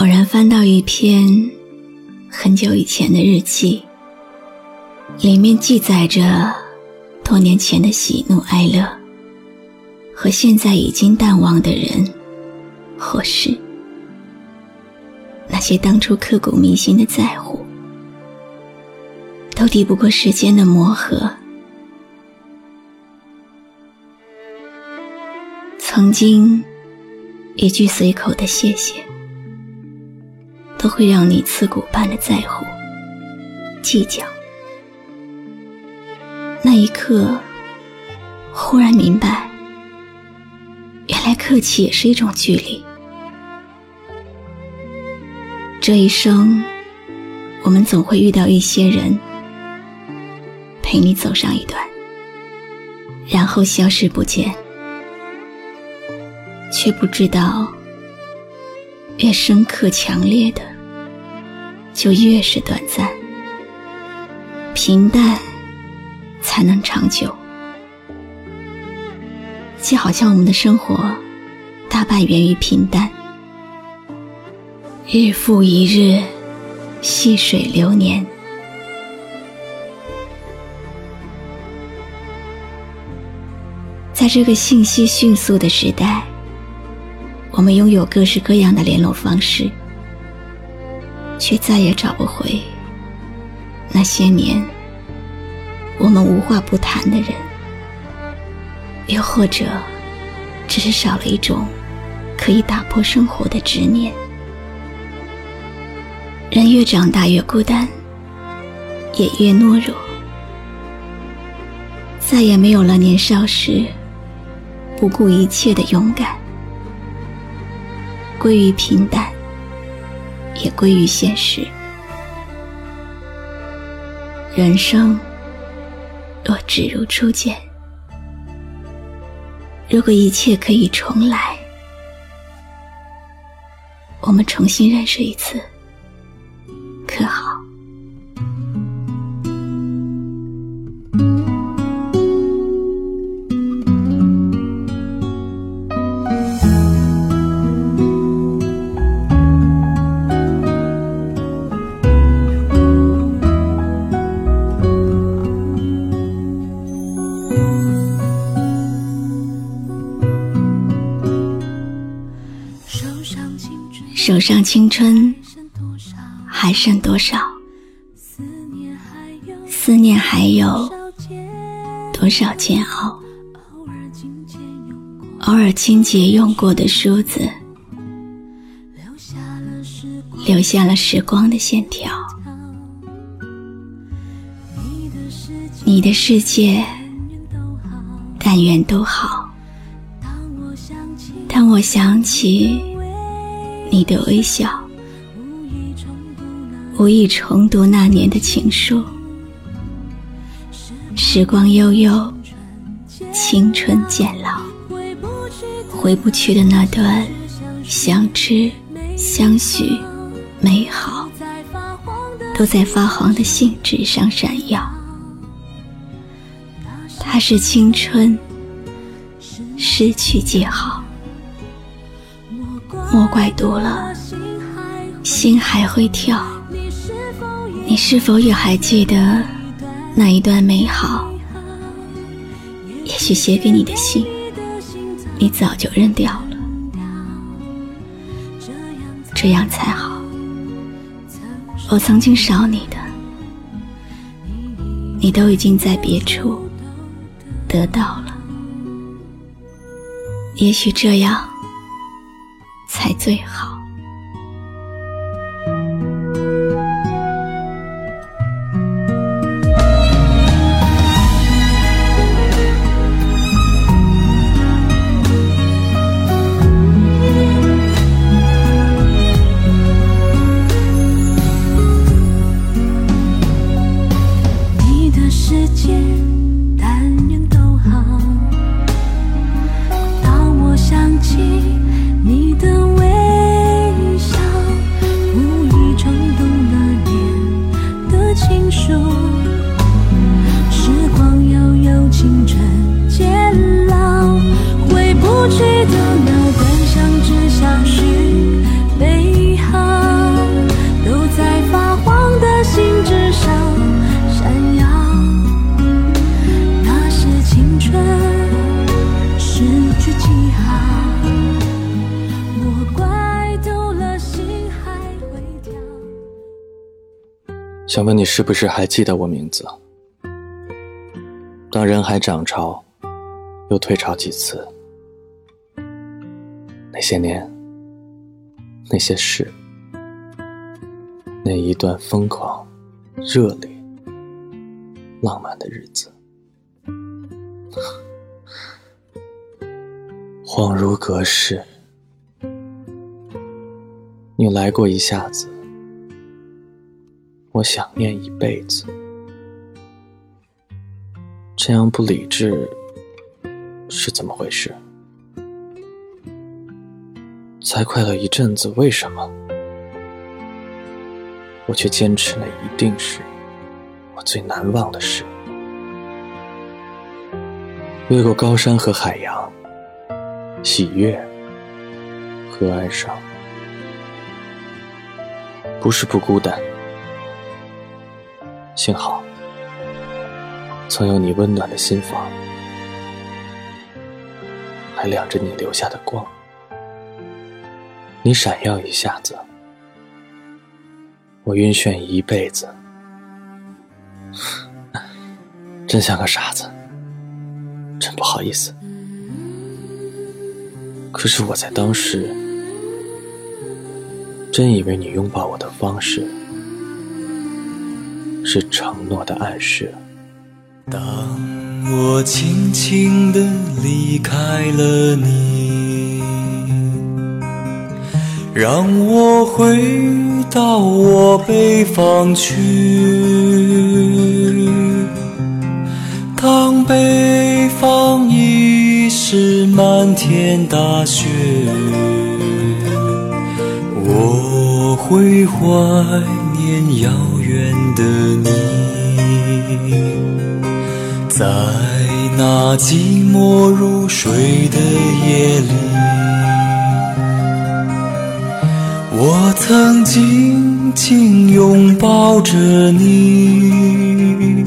偶然翻到一篇很久以前的日记，里面记载着多年前的喜怒哀乐，和现在已经淡忘的人或事，那些当初刻骨铭心的在乎，都抵不过时间的磨合。曾经一句随口的谢谢。都会让你刺骨般的在乎、计较。那一刻，忽然明白，原来客气也是一种距离。这一生，我们总会遇到一些人，陪你走上一段，然后消失不见，却不知道，越深刻、强烈的。就越是短暂，平淡才能长久。就好像我们的生活，大半源于平淡，日复一日，细水流年。在这个信息迅速的时代，我们拥有各式各样的联络方式。却再也找不回那些年我们无话不谈的人，又或者只是少了一种可以打破生活的执念。人越长大越孤单，也越懦弱，再也没有了年少时不顾一切的勇敢，归于平淡。也归于现实。人生若只如初见，如果一切可以重来，我们重新认识一次，可好？手上青春还剩多少？思念还有多少煎熬？偶尔清洁用过的梳子，留下了时光的线条。你的世界，但愿都好。当我想起。你的微笑，无意重读那年的情书。时光悠悠，青春渐老，回不去的那段相知相许美好，都在发黄的信纸上闪耀。它是青春，失去记号。莫怪读了，心还会跳。你是否也还记得那一段美好？也许写给你的信，你早就扔掉了。这样才好。我曾经少你的，你都已经在别处得到了。也许这样。才最好。想问你是不是还记得我名字？当人海涨潮，又退潮几次，那些年，那些事，那一段疯狂、热烈、浪漫的日子，恍如隔世。你来过一下子。我想念一辈子，这样不理智是怎么回事？才快乐一阵子，为什么我却坚持那一定是我最难忘的事？越过高山和海洋，喜悦和哀伤，不是不孤单。幸好，曾有你温暖的心房，还亮着你留下的光。你闪耀一下子，我晕眩一辈子，真像个傻子，真不好意思。可是我在当时，真以为你拥抱我的方式。是承诺的暗示。当我轻轻地离开了你，让我回到我北方去。当北方已是漫天大雪，我会怀。念遥远的你，在那寂寞如水的夜里，我曾紧紧拥抱着你，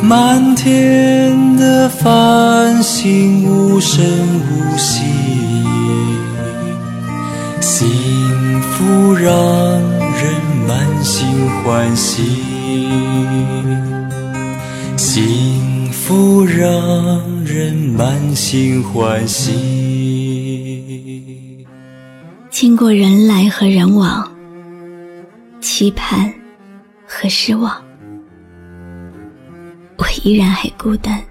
满天的繁星无声无息。心福让人满心欢喜，幸福让人满心欢喜。经过人来和人往，期盼和失望，我依然还孤单。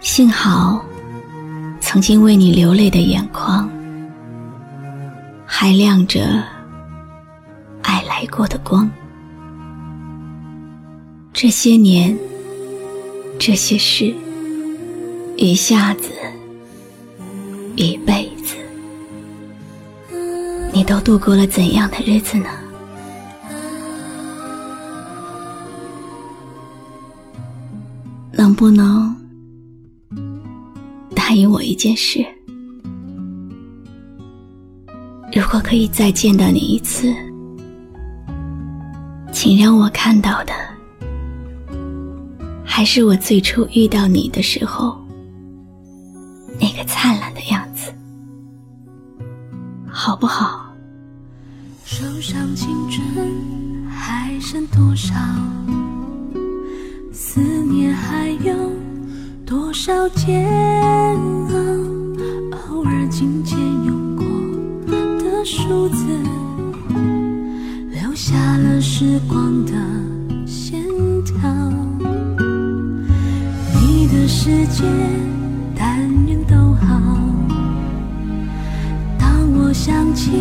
幸好，曾经为你流泪的眼眶。还亮着爱来过的光。这些年，这些事，一下子，一辈子，你都度过了怎样的日子呢？能不能答应我一件事？果可以再见到你一次，请让我看到的还是我最初遇到你的时候那个灿烂的样子，好不好？手上青春还剩多少？思念还有多少煎熬？偶尔紧牵拥。数字留下了时光的线条，你的世界但愿都好。当我想起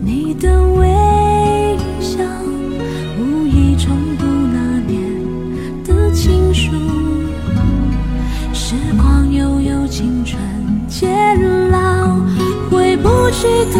你的微笑，无意重读那年的情书，时光悠悠，青春渐老，回不去的。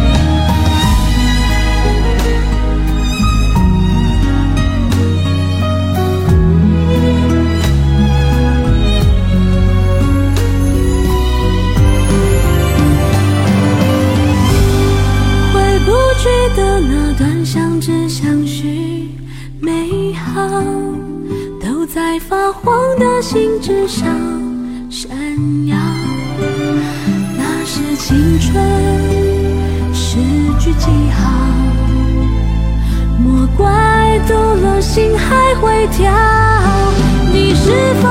记号，莫怪读了心还会跳。你是否